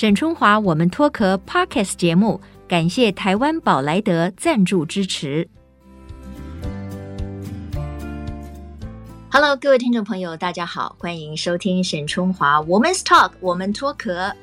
沈春华，我们脱壳 Podcast 节目，感谢台湾宝莱德赞助支持。Hello，各位听众朋友，大家好，欢迎收听沈春华 Women's Talk，我们脱壳。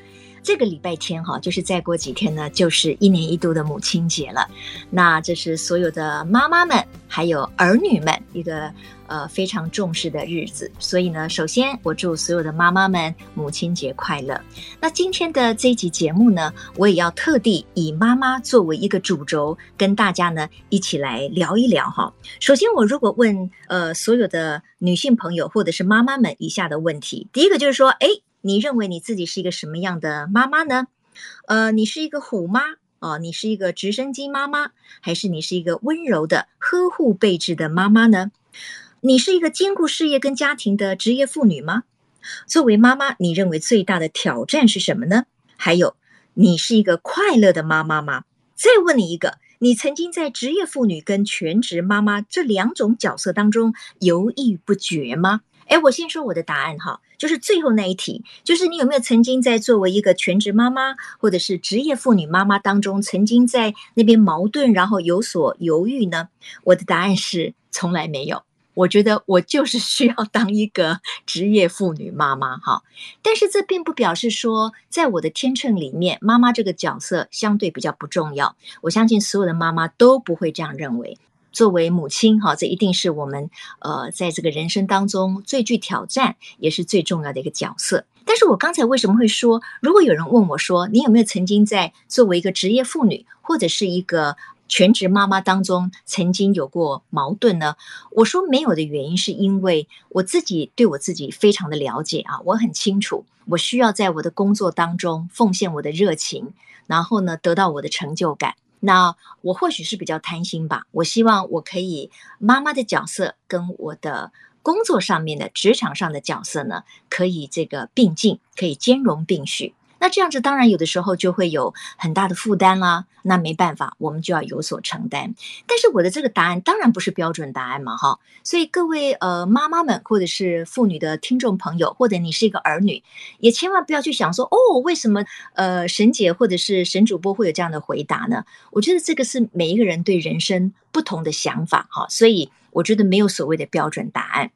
这个礼拜天哈，就是再过几天呢，就是一年一度的母亲节了。那这是所有的妈妈们还有儿女们一个呃非常重视的日子。所以呢，首先我祝所有的妈妈们母亲节快乐。那今天的这一集节目呢，我也要特地以妈妈作为一个主轴，跟大家呢一起来聊一聊哈。首先，我如果问呃所有的女性朋友或者是妈妈们以下的问题，第一个就是说，哎。你认为你自己是一个什么样的妈妈呢？呃，你是一个虎妈哦，你是一个直升机妈妈，还是你是一个温柔的呵护备至的妈妈呢？你是一个兼顾事业跟家庭的职业妇女吗？作为妈妈，你认为最大的挑战是什么呢？还有，你是一个快乐的妈妈吗？再问你一个，你曾经在职业妇女跟全职妈妈这两种角色当中犹豫不决吗？哎，我先说我的答案哈，就是最后那一题，就是你有没有曾经在作为一个全职妈妈或者是职业妇女妈妈当中，曾经在那边矛盾，然后有所犹豫呢？我的答案是从来没有。我觉得我就是 需要当一个职业妇女妈妈哈，但是这并不表示说，在我的天秤里面，妈妈这个角色相对比较不重要。我相信所有的妈妈都不会这样认为。作为母亲，哈，这一定是我们呃，在这个人生当中最具挑战，也是最重要的一个角色。但是我刚才为什么会说，如果有人问我说，你有没有曾经在作为一个职业妇女或者是一个全职妈妈当中，曾经有过矛盾呢？我说没有的原因，是因为我自己对我自己非常的了解啊，我很清楚，我需要在我的工作当中奉献我的热情，然后呢，得到我的成就感。那我或许是比较贪心吧，我希望我可以妈妈的角色跟我的工作上面的职场上的角色呢，可以这个并进，可以兼容并蓄。那这样子当然有的时候就会有很大的负担啦，那没办法，我们就要有所承担。但是我的这个答案当然不是标准答案嘛，哈。所以各位呃妈妈们或者是妇女的听众朋友，或者你是一个儿女，也千万不要去想说哦，为什么呃沈姐或者是沈主播会有这样的回答呢？我觉得这个是每一个人对人生不同的想法，哈。所以我觉得没有所谓的标准答案。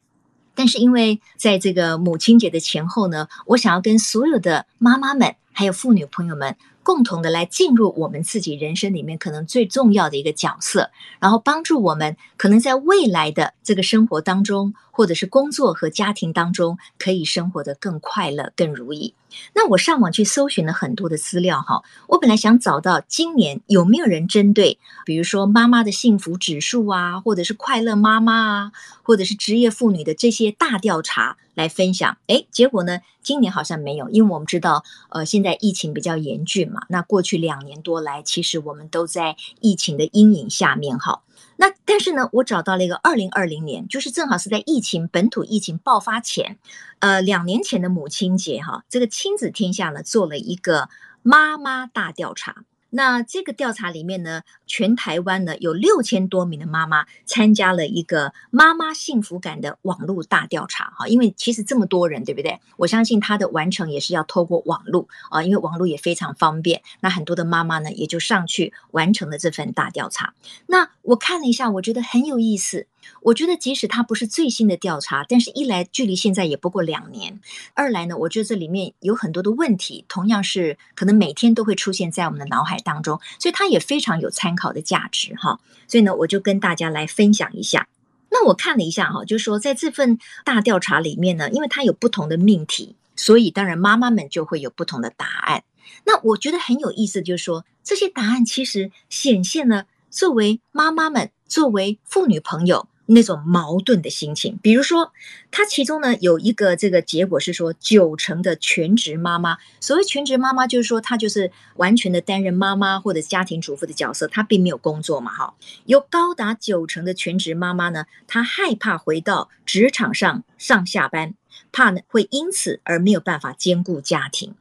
但是因为在这个母亲节的前后呢，我想要跟所有的妈妈们还有妇女朋友们共同的来进入我们自己人生里面可能最重要的一个角色，然后帮助我们可能在未来的这个生活当中，或者是工作和家庭当中，可以生活得更快乐、更如意。那我上网去搜寻了很多的资料哈，我本来想找到今年有没有人针对，比如说妈妈的幸福指数啊，或者是快乐妈妈啊，或者是职业妇女的这些大调查来分享。诶，结果呢，今年好像没有，因为我们知道，呃，现在疫情比较严峻那过去两年多来，其实我们都在疫情的阴影下面哈。那但是呢，我找到了一个二零二零年，就是正好是在疫情本土疫情爆发前，呃，两年前的母亲节哈，这个亲子天下呢做了一个妈妈大调查。那这个调查里面呢，全台湾呢有六千多名的妈妈参加了一个妈妈幸福感的网络大调查哈，因为其实这么多人，对不对？我相信它的完成也是要透过网络啊，因为网络也非常方便。那很多的妈妈呢也就上去完成了这份大调查。那我看了一下，我觉得很有意思。我觉得即使它不是最新的调查，但是一来距离现在也不过两年，二来呢，我觉得这里面有很多的问题，同样是可能每天都会出现在我们的脑海当中，所以它也非常有参考的价值哈。所以呢，我就跟大家来分享一下。那我看了一下哈，就是说在这份大调查里面呢，因为它有不同的命题，所以当然妈妈们就会有不同的答案。那我觉得很有意思，就是说这些答案其实显现了作为妈妈们、作为妇女朋友。那种矛盾的心情，比如说，它其中呢有一个这个结果是说，九成的全职妈妈，所谓全职妈妈就是说她就是完全的担任妈妈或者家庭主妇的角色，她并没有工作嘛，哈。有高达九成的全职妈妈呢，她害怕回到职场上上下班，怕呢会因此而没有办法兼顾家庭。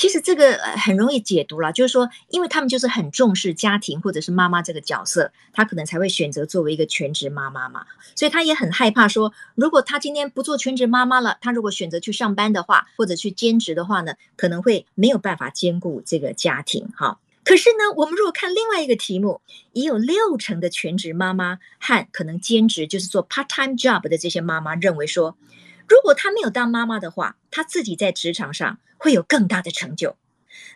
其实这个很容易解读了，就是说，因为他们就是很重视家庭或者是妈妈这个角色，他可能才会选择作为一个全职妈妈嘛。所以他也很害怕说，如果他今天不做全职妈妈了，他如果选择去上班的话，或者去兼职的话呢，可能会没有办法兼顾这个家庭。哈，可是呢，我们如果看另外一个题目，也有六成的全职妈妈和可能兼职，就是做 part time job 的这些妈妈认为说，如果她没有当妈妈的话，她自己在职场上会有更大的成就。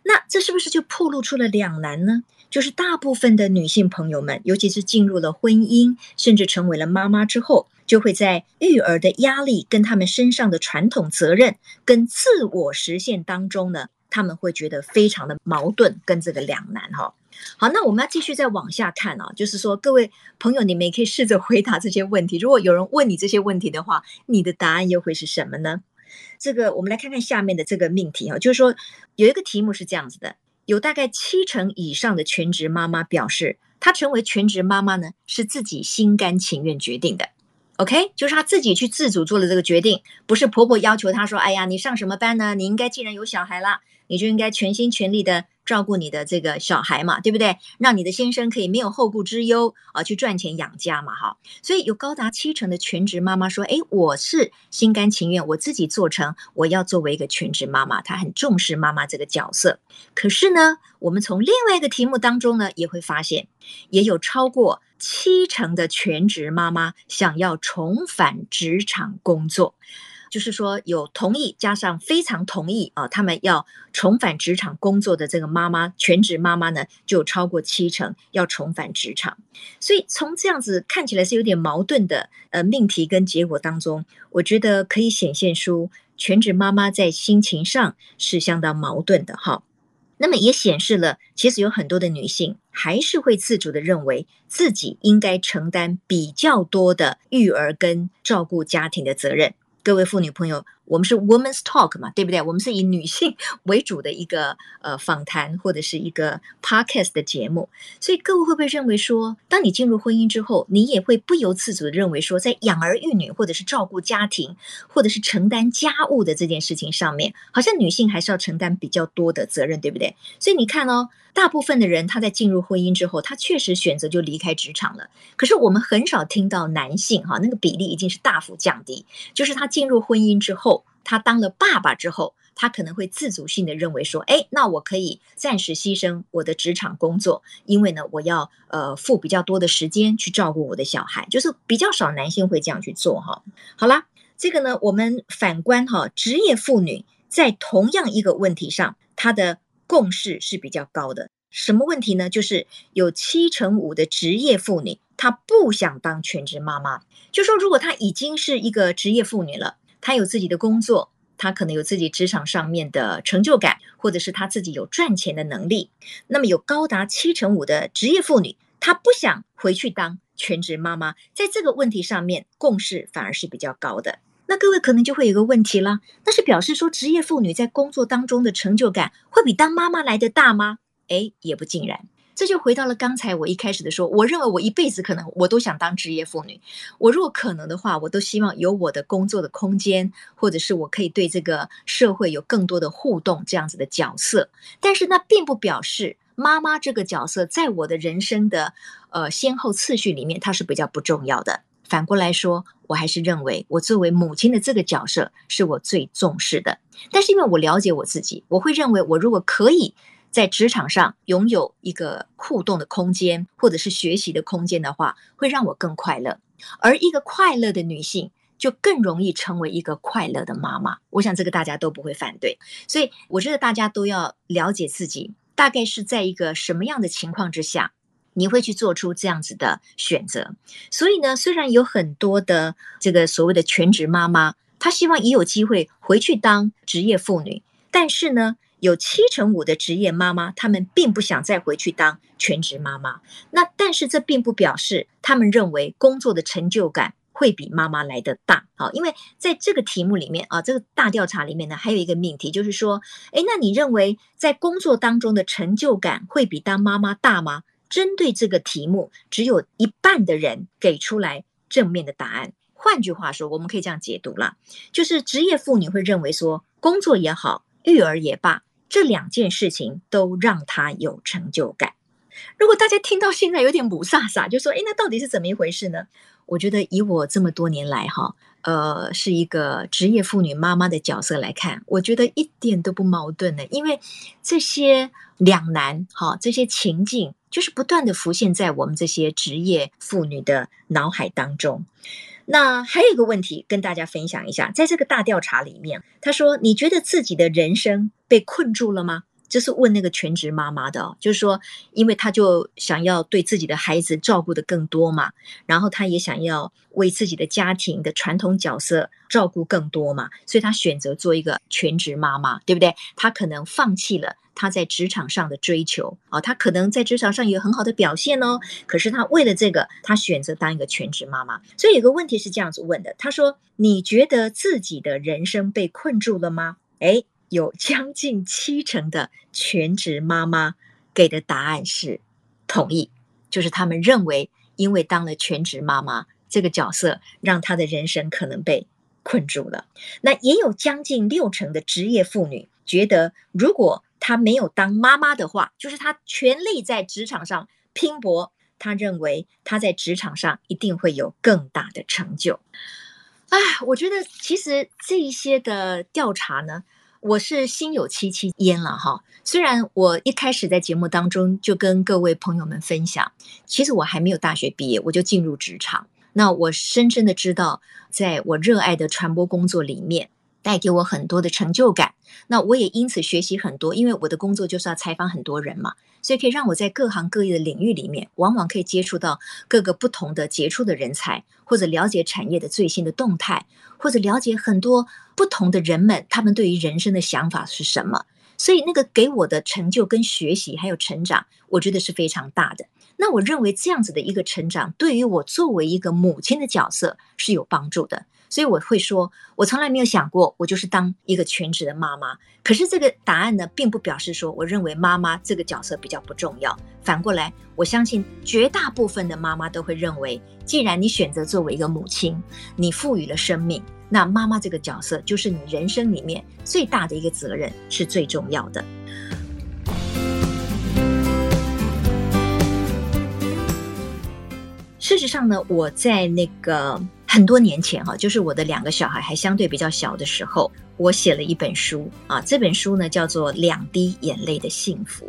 那这是不是就暴露出了两难呢？就是大部分的女性朋友们，尤其是进入了婚姻，甚至成为了妈妈之后，就会在育儿的压力跟他们身上的传统责任跟自我实现当中呢，他们会觉得非常的矛盾跟这个两难哈。好，那我们要继续再往下看啊，就是说，各位朋友，你们也可以试着回答这些问题。如果有人问你这些问题的话，你的答案又会是什么呢？这个我们来看看下面的这个命题啊，就是说有一个题目是这样子的：有大概七成以上的全职妈妈表示，她成为全职妈妈呢是自己心甘情愿决定的。OK，就是她自己去自主做了这个决定，不是婆婆要求她说：“哎呀，你上什么班呢？你应该既然有小孩了，你就应该全心全力的。”照顾你的这个小孩嘛，对不对？让你的先生可以没有后顾之忧啊，去赚钱养家嘛，哈。所以有高达七成的全职妈妈说：“诶，我是心甘情愿，我自己做成，我要作为一个全职妈妈。”她很重视妈妈这个角色。可是呢，我们从另外一个题目当中呢，也会发现，也有超过七成的全职妈妈想要重返职场工作。就是说，有同意加上非常同意啊，他们要重返职场工作的这个妈妈，全职妈妈呢，就超过七成要重返职场。所以从这样子看起来是有点矛盾的呃命题跟结果当中，我觉得可以显现出全职妈妈在心情上是相当矛盾的哈。那么也显示了，其实有很多的女性还是会自主的认为自己应该承担比较多的育儿跟照顾家庭的责任。各位妇女朋友，我们是 Women's Talk 嘛，对不对？我们是以女性 为主的一个呃访谈或者是一个 Podcast 的节目，所以各位会不会认为说，当你进入婚姻之后，你也会不由自主的认为说，在养儿育女或者是照顾家庭或者是承担家务的这件事情上面，好像女性还是要承担比较多的责任，对不对？所以你看哦。大部分的人，他在进入婚姻之后，他确实选择就离开职场了。可是我们很少听到男性哈，那个比例已经是大幅降低。就是他进入婚姻之后，他当了爸爸之后，他可能会自主性的认为说，哎，那我可以暂时牺牲我的职场工作，因为呢，我要呃付比较多的时间去照顾我的小孩。就是比较少男性会这样去做哈。好啦，这个呢，我们反观哈，职业妇女在同样一个问题上，她的。共识是比较高的，什么问题呢？就是有七成五的职业妇女，她不想当全职妈妈。就说如果她已经是一个职业妇女了，她有自己的工作，她可能有自己职场上面的成就感，或者是她自己有赚钱的能力。那么有高达七成五的职业妇女，她不想回去当全职妈妈。在这个问题上面，共识反而是比较高的。那各位可能就会有个问题了，那是表示说职业妇女在工作当中的成就感会比当妈妈来的大吗？诶，也不尽然。这就回到了刚才我一开始的说，我认为我一辈子可能我都想当职业妇女。我如果可能的话，我都希望有我的工作的空间，或者是我可以对这个社会有更多的互动这样子的角色。但是那并不表示妈妈这个角色在我的人生的呃先后次序里面，它是比较不重要的。反过来说，我还是认为我作为母亲的这个角色是我最重视的。但是因为我了解我自己，我会认为我如果可以在职场上拥有一个互动的空间，或者是学习的空间的话，会让我更快乐。而一个快乐的女性，就更容易成为一个快乐的妈妈。我想这个大家都不会反对。所以我觉得大家都要了解自己，大概是在一个什么样的情况之下。你会去做出这样子的选择，所以呢，虽然有很多的这个所谓的全职妈妈，她希望也有机会回去当职业妇女，但是呢，有七成五的职业妈妈，她们并不想再回去当全职妈妈。那但是这并不表示她们认为工作的成就感会比妈妈来得大。好，因为在这个题目里面啊，这个大调查里面呢，还有一个命题，就是说，诶，那你认为在工作当中的成就感会比当妈妈大吗？针对这个题目，只有一半的人给出来正面的答案。换句话说，我们可以这样解读了，就是职业妇女会认为说，工作也好，育儿也罢，这两件事情都让他有成就感。如果大家听到现在有点母萨萨，就说：“诶，那到底是怎么一回事呢？”我觉得以我这么多年来哈，呃，是一个职业妇女妈妈的角色来看，我觉得一点都不矛盾的，因为这些两难哈，这些情境就是不断的浮现在我们这些职业妇女的脑海当中。那还有一个问题跟大家分享一下，在这个大调查里面，他说：“你觉得自己的人生被困住了吗？”就是问那个全职妈妈的，就是说，因为她就想要对自己的孩子照顾得更多嘛，然后她也想要为自己的家庭的传统角色照顾更多嘛，所以她选择做一个全职妈妈，对不对？她可能放弃了她在职场上的追求啊，她可能在职场上有很好的表现哦，可是她为了这个，她选择当一个全职妈妈。所以有个问题是这样子问的，她说：“你觉得自己的人生被困住了吗？”诶有将近七成的全职妈妈给的答案是同意，就是他们认为，因为当了全职妈妈这个角色，让她的人生可能被困住了。那也有将近六成的职业妇女觉得，如果她没有当妈妈的话，就是她全力在职场上拼搏，她认为她在职场上一定会有更大的成就。哎，我觉得其实这一些的调查呢。我是心有戚戚焉了哈，虽然我一开始在节目当中就跟各位朋友们分享，其实我还没有大学毕业我就进入职场，那我深深的知道，在我热爱的传播工作里面，带给我很多的成就感，那我也因此学习很多，因为我的工作就是要采访很多人嘛，所以可以让我在各行各业的领域里面，往往可以接触到各个不同的杰出的人才，或者了解产业的最新的动态，或者了解很多。不同的人们，他们对于人生的想法是什么？所以那个给我的成就跟学习还有成长，我觉得是非常大的。那我认为这样子的一个成长，对于我作为一个母亲的角色是有帮助的。所以我会说，我从来没有想过我就是当一个全职的妈妈。可是这个答案呢，并不表示说我认为妈妈这个角色比较不重要。反过来，我相信绝大部分的妈妈都会认为，既然你选择作为一个母亲，你赋予了生命。那妈妈这个角色就是你人生里面最大的一个责任，是最重要的。事实上呢，我在那个很多年前哈，就是我的两个小孩还相对比较小的时候，我写了一本书啊。这本书呢叫做《两滴眼泪的幸福》。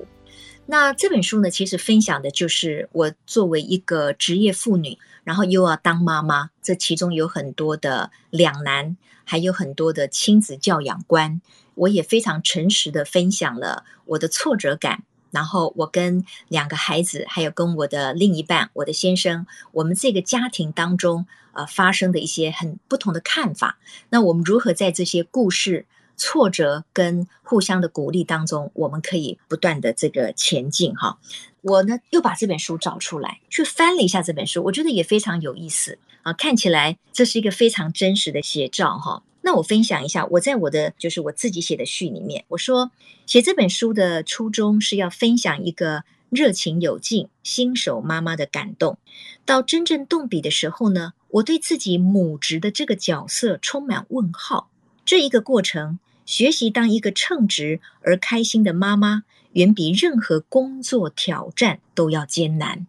那这本书呢，其实分享的就是我作为一个职业妇女。然后又要当妈妈，这其中有很多的两难，还有很多的亲子教养观。我也非常诚实的分享了我的挫折感。然后我跟两个孩子，还有跟我的另一半，我的先生，我们这个家庭当中，呃，发生的一些很不同的看法。那我们如何在这些故事、挫折跟互相的鼓励当中，我们可以不断的这个前进哈。我呢又把这本书找出来，去翻了一下这本书，我觉得也非常有意思啊！看起来这是一个非常真实的写照哈。那我分享一下，我在我的就是我自己写的序里面，我说写这本书的初衷是要分享一个热情有劲新手妈妈的感动。到真正动笔的时候呢，我对自己母职的这个角色充满问号。这一个过程，学习当一个称职而开心的妈妈。远比任何工作挑战都要艰难。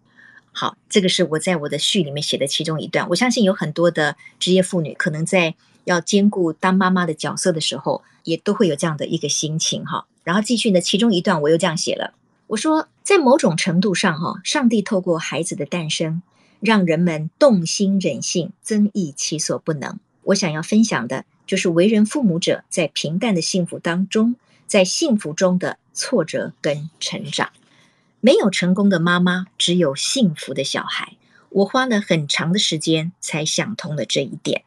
好，这个是我在我的序里面写的其中一段。我相信有很多的职业妇女可能在要兼顾当妈妈的角色的时候，也都会有这样的一个心情哈。然后继续呢，其中一段我又这样写了，我说，在某种程度上哈，上帝透过孩子的诞生，让人们动心忍性，增益其所不能。我想要分享的就是为人父母者在平淡的幸福当中。在幸福中的挫折跟成长，没有成功的妈妈，只有幸福的小孩。我花了很长的时间才想通了这一点。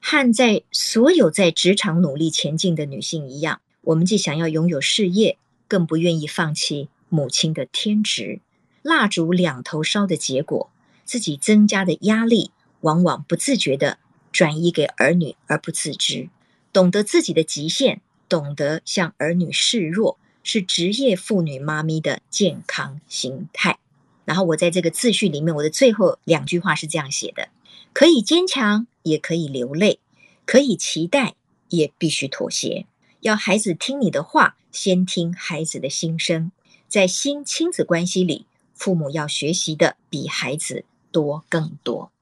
和在所有在职场努力前进的女性一样，我们既想要拥有事业，更不愿意放弃母亲的天职。蜡烛两头烧的结果，自己增加的压力，往往不自觉地转移给儿女而不自知。懂得自己的极限。懂得向儿女示弱，是职业妇女妈咪的健康心态。然后我在这个自序里面，我的最后两句话是这样写的：可以坚强，也可以流泪；可以期待，也必须妥协。要孩子听你的话，先听孩子的心声。在新亲子关系里，父母要学习的比孩子多更多。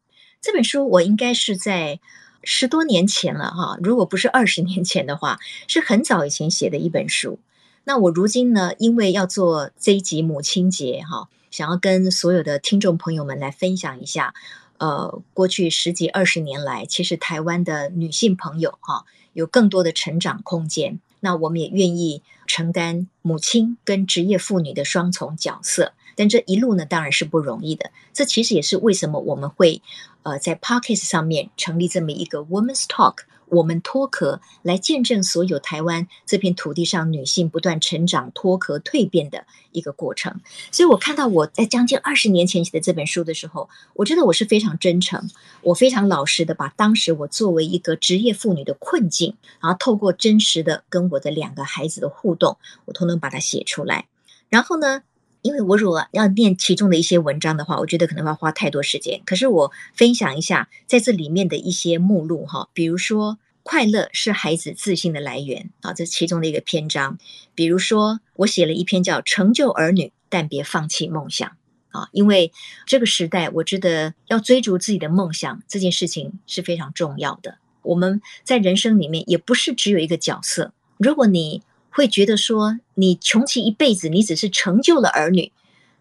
这本书我应该是在十多年前了哈，如果不是二十年前的话，是很早以前写的一本书。那我如今呢，因为要做这一集母亲节哈，想要跟所有的听众朋友们来分享一下，呃，过去十几二十年来，其实台湾的女性朋友哈，有更多的成长空间。那我们也愿意承担母亲跟职业妇女的双重角色，但这一路呢，当然是不容易的。这其实也是为什么我们会呃在 Pocket 上面成立这么一个 Women's Talk。我们脱壳来见证所有台湾这片土地上女性不断成长、脱壳蜕变的一个过程。所以我看到我在将近二十年前写的这本书的时候，我觉得我是非常真诚，我非常老实的把当时我作为一个职业妇女的困境，然后透过真实的跟我的两个孩子的互动，我通通把它写出来。然后呢，因为我如果要念其中的一些文章的话，我觉得可能要花太多时间。可是我分享一下在这里面的一些目录哈，比如说快乐是孩子自信的来源啊，这其中的一个篇章。比如说我写了一篇叫《成就儿女，但别放弃梦想》啊，因为这个时代，我觉得要追逐自己的梦想这件事情是非常重要的。我们在人生里面也不是只有一个角色，如果你会觉得说，你穷其一辈子，你只是成就了儿女，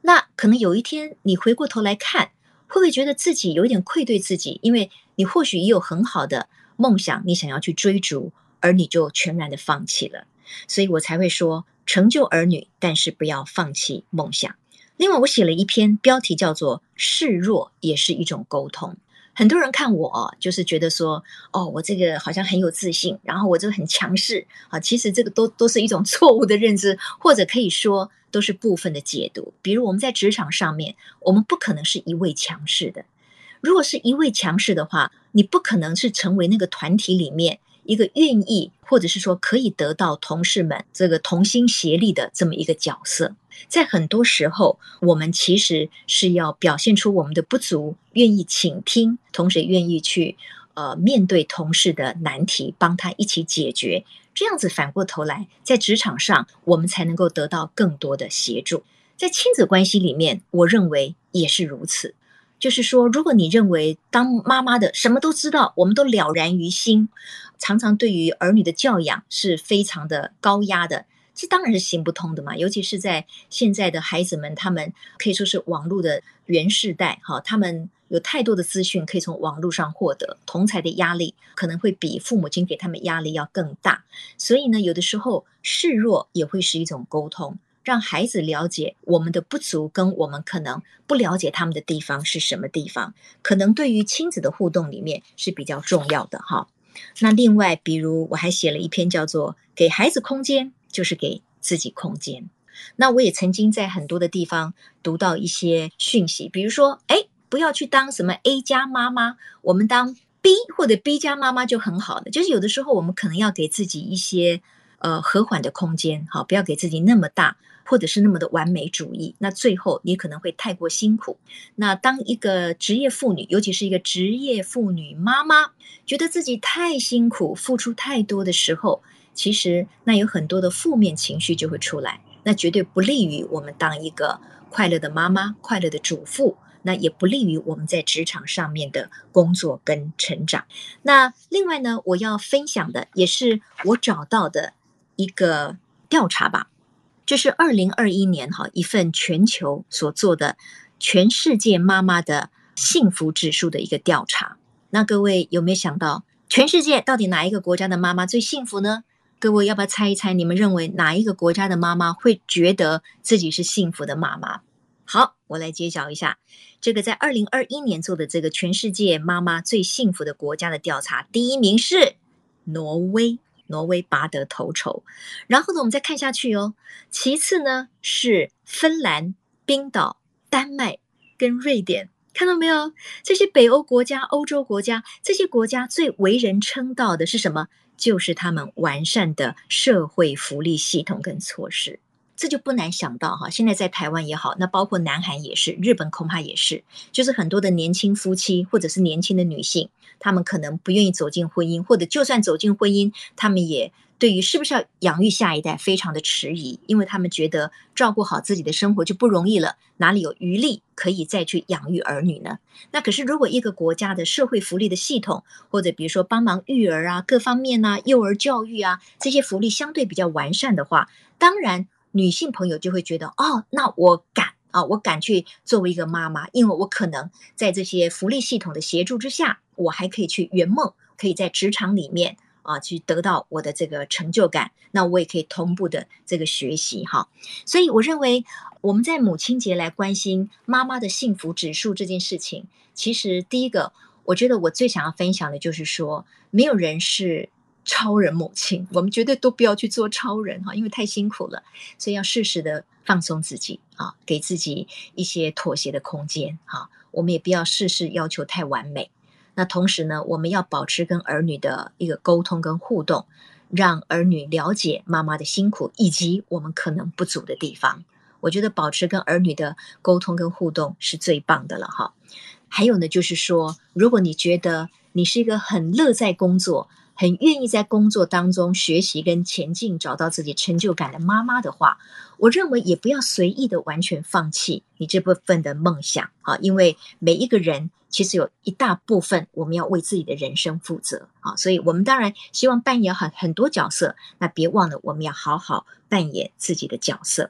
那可能有一天你回过头来看，会不会觉得自己有一点愧对自己？因为你或许也有很好的梦想，你想要去追逐，而你就全然的放弃了。所以我才会说，成就儿女，但是不要放弃梦想。另外，我写了一篇标题叫做“示弱也是一种沟通”。很多人看我，就是觉得说，哦，我这个好像很有自信，然后我这个很强势啊。其实这个都都是一种错误的认知，或者可以说都是部分的解读。比如我们在职场上面，我们不可能是一味强势的。如果是一味强势的话，你不可能是成为那个团体里面一个愿意，或者是说可以得到同事们这个同心协力的这么一个角色。在很多时候，我们其实是要表现出我们的不足，愿意倾听，同时愿意去呃面对同事的难题，帮他一起解决。这样子反过头来，在职场上，我们才能够得到更多的协助。在亲子关系里面，我认为也是如此。就是说，如果你认为当妈妈的什么都知道，我们都了然于心，常常对于儿女的教养是非常的高压的。这当然是行不通的嘛，尤其是在现在的孩子们，他们可以说是网络的原世代，哈，他们有太多的资讯可以从网络上获得，同才的压力可能会比父母亲给他们压力要更大，所以呢，有的时候示弱也会是一种沟通，让孩子了解我们的不足，跟我们可能不了解他们的地方是什么地方，可能对于亲子的互动里面是比较重要的哈。那另外，比如我还写了一篇叫做《给孩子空间》。就是给自己空间。那我也曾经在很多的地方读到一些讯息，比如说，哎，不要去当什么 A 加妈妈，我们当 B 或者 B 加妈妈就很好的。就是有的时候我们可能要给自己一些呃和缓的空间，好，不要给自己那么大，或者是那么的完美主义。那最后你可能会太过辛苦。那当一个职业妇女，尤其是一个职业妇女妈妈，觉得自己太辛苦，付出太多的时候。其实，那有很多的负面情绪就会出来，那绝对不利于我们当一个快乐的妈妈、快乐的主妇，那也不利于我们在职场上面的工作跟成长。那另外呢，我要分享的也是我找到的一个调查吧，就是二零二一年哈一份全球所做的全世界妈妈的幸福指数的一个调查。那各位有没有想到，全世界到底哪一个国家的妈妈最幸福呢？各位要不要猜一猜？你们认为哪一个国家的妈妈会觉得自己是幸福的妈妈？好，我来揭晓一下，这个在二零二一年做的这个全世界妈妈最幸福的国家的调查，第一名是挪威，挪威拔得头筹。然后呢，我们再看下去哦，其次呢是芬兰、冰岛、丹麦跟瑞典。看到没有？这些北欧国家、欧洲国家，这些国家最为人称道的是什么？就是他们完善的社会福利系统跟措施。这就不难想到哈，现在在台湾也好，那包括南韩也是，日本恐怕也是，就是很多的年轻夫妻或者是年轻的女性，他们可能不愿意走进婚姻，或者就算走进婚姻，他们也对于是不是要养育下一代非常的迟疑，因为他们觉得照顾好自己的生活就不容易了，哪里有余力可以再去养育儿女呢？那可是如果一个国家的社会福利的系统，或者比如说帮忙育儿啊，各方面啊，幼儿教育啊，这些福利相对比较完善的话，当然。女性朋友就会觉得，哦，那我敢啊，我敢去作为一个妈妈，因为我可能在这些福利系统的协助之下，我还可以去圆梦，可以在职场里面啊去得到我的这个成就感。那我也可以同步的这个学习哈。所以我认为我们在母亲节来关心妈妈的幸福指数这件事情，其实第一个，我觉得我最想要分享的就是说，没有人是。超人母亲，我们绝对都不要去做超人哈，因为太辛苦了，所以要适时的放松自己啊，给自己一些妥协的空间哈。我们也不要事事要求太完美。那同时呢，我们要保持跟儿女的一个沟通跟互动，让儿女了解妈妈的辛苦以及我们可能不足的地方。我觉得保持跟儿女的沟通跟互动是最棒的了哈。还有呢，就是说，如果你觉得你是一个很乐在工作，很愿意在工作当中学习跟前进，找到自己成就感的妈妈的话，我认为也不要随意的完全放弃你这部分的梦想啊，因为每一个人其实有一大部分我们要为自己的人生负责啊，所以我们当然希望扮演很很多角色，那别忘了我们要好好扮演自己的角色。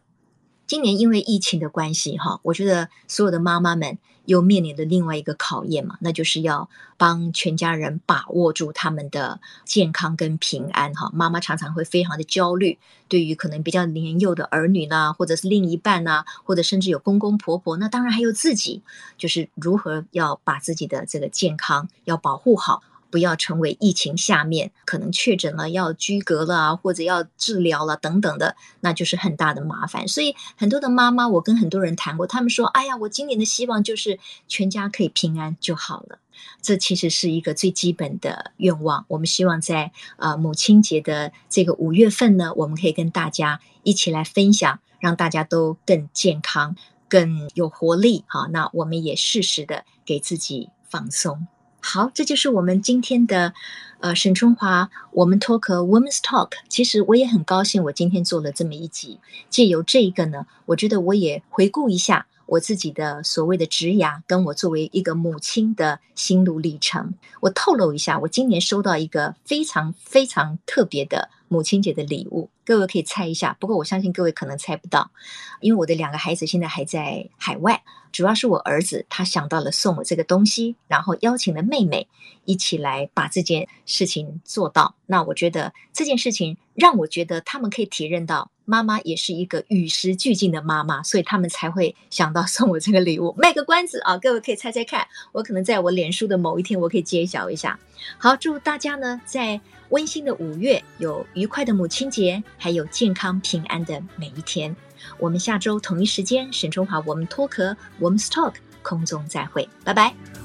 今年因为疫情的关系，哈，我觉得所有的妈妈们又面临着另外一个考验嘛，那就是要帮全家人把握住他们的健康跟平安，哈。妈妈常常会非常的焦虑，对于可能比较年幼的儿女呢，或者是另一半呐，或者甚至有公公婆婆，那当然还有自己，就是如何要把自己的这个健康要保护好。不要成为疫情下面可能确诊了要居隔了啊，或者要治疗了等等的，那就是很大的麻烦。所以很多的妈妈，我跟很多人谈过，他们说：“哎呀，我今年的希望就是全家可以平安就好了。”这其实是一个最基本的愿望。我们希望在呃母亲节的这个五月份呢，我们可以跟大家一起来分享，让大家都更健康、更有活力。好，那我们也适时的给自己放松。好，这就是我们今天的，呃，沈春华，我们 talk Women's Talk。其实我也很高兴，我今天做了这么一集。借由这一个呢，我觉得我也回顾一下我自己的所谓的职涯，跟我作为一个母亲的心路历程。我透露一下，我今年收到一个非常非常特别的母亲节的礼物，各位可以猜一下。不过我相信各位可能猜不到，因为我的两个孩子现在还在海外。主要是我儿子，他想到了送我这个东西，然后邀请了妹妹一起来把这件事情做到。那我觉得这件事情让我觉得他们可以体认到妈妈也是一个与时俱进的妈妈，所以他们才会想到送我这个礼物。卖个关子啊，各位可以猜猜看，我可能在我脸书的某一天我可以揭晓一下。好，祝大家呢在温馨的五月有愉快的母亲节，还有健康平安的每一天。我们下周同一时间，沈春华，我们脱壳我们 stalk，空中再会，拜拜。